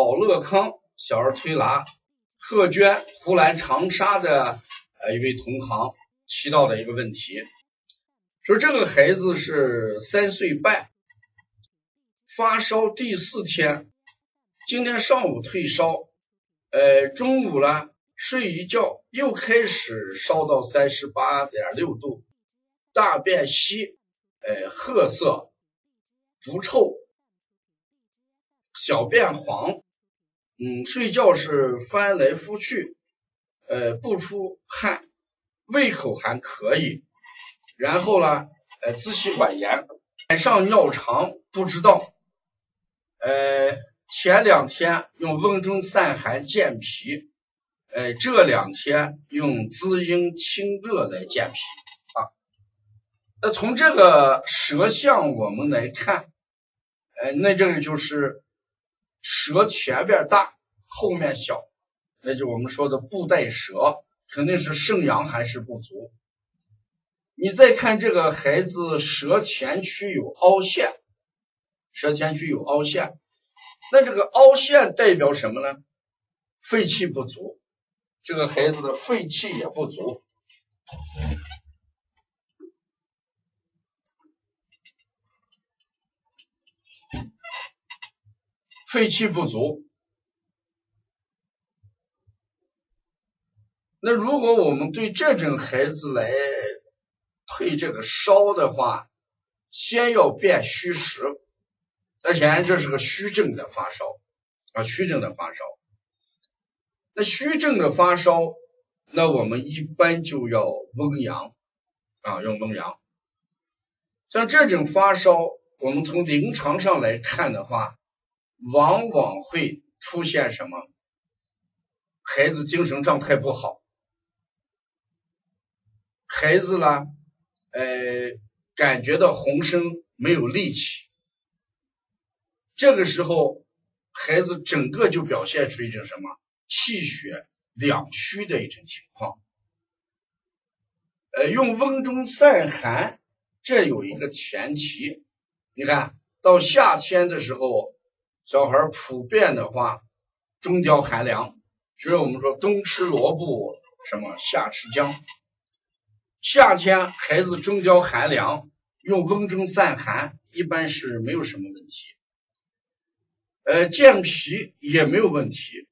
宝乐康小儿推拿，贺娟湖南长沙的呃一位同行提到的一个问题，说这个孩子是三岁半，发烧第四天，今天上午退烧，呃中午呢睡一觉又开始烧到三十八点六度，大便稀，呃褐色，不臭。小便黄，嗯，睡觉是翻来覆去，呃，不出汗，胃口还可以，然后呢，呃，支气管炎，晚上尿长不知道，呃，前两天用温中散寒健脾，呃，这两天用滋阴清热来健脾啊。那从这个舌象我们来看，呃，那这个就是。舌前边大，后面小，那就我们说的布袋舌，肯定是肾阳还是不足。你再看这个孩子舌前区有凹陷，舌前区有凹陷，那这个凹陷代表什么呢？肺气不足，这个孩子的肺气也不足。肺气不足，那如果我们对这种孩子来退这个烧的话，先要辨虚实，而且这是个虚症的发烧啊，虚症的发烧。那虚症的发烧，那我们一般就要温阳啊，用温阳。像这种发烧，我们从临床上来看的话。往往会出现什么？孩子精神状态不好，孩子呢，呃，感觉到浑身没有力气，这个时候孩子整个就表现出一种什么气血两虚的一种情况。呃，用温中散寒，这有一个前提，你看到夏天的时候。小孩普遍的话，中焦寒凉，所以我们说冬吃萝卜，什么夏吃姜。夏天孩子中焦寒凉，用温中散寒一般是没有什么问题，呃，健脾也没有问题。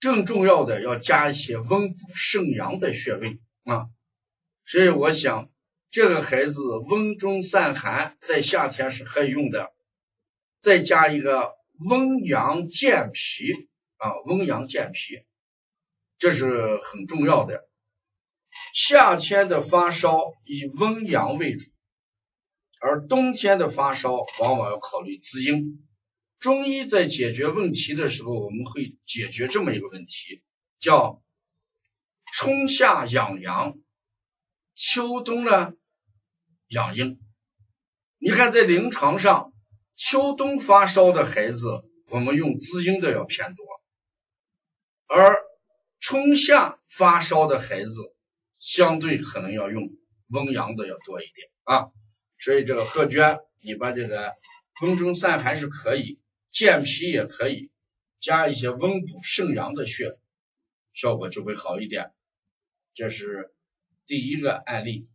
更重要的要加一些温补肾阳的穴位啊，所以我想这个孩子温中散寒在夏天是可以用的。再加一个温阳健脾啊，温阳健脾，这是很重要的。夏天的发烧以温阳为主，而冬天的发烧往往要考虑滋阴。中医在解决问题的时候，我们会解决这么一个问题，叫春夏养阳，秋冬呢养阴。你看在临床上。秋冬发烧的孩子，我们用滋阴的要偏多，而春夏发烧的孩子，相对可能要用温阳的要多一点啊。所以这个贺娟，你把这个温中散还是可以，健脾也可以，加一些温补肾阳的穴，效果就会好一点。这是第一个案例。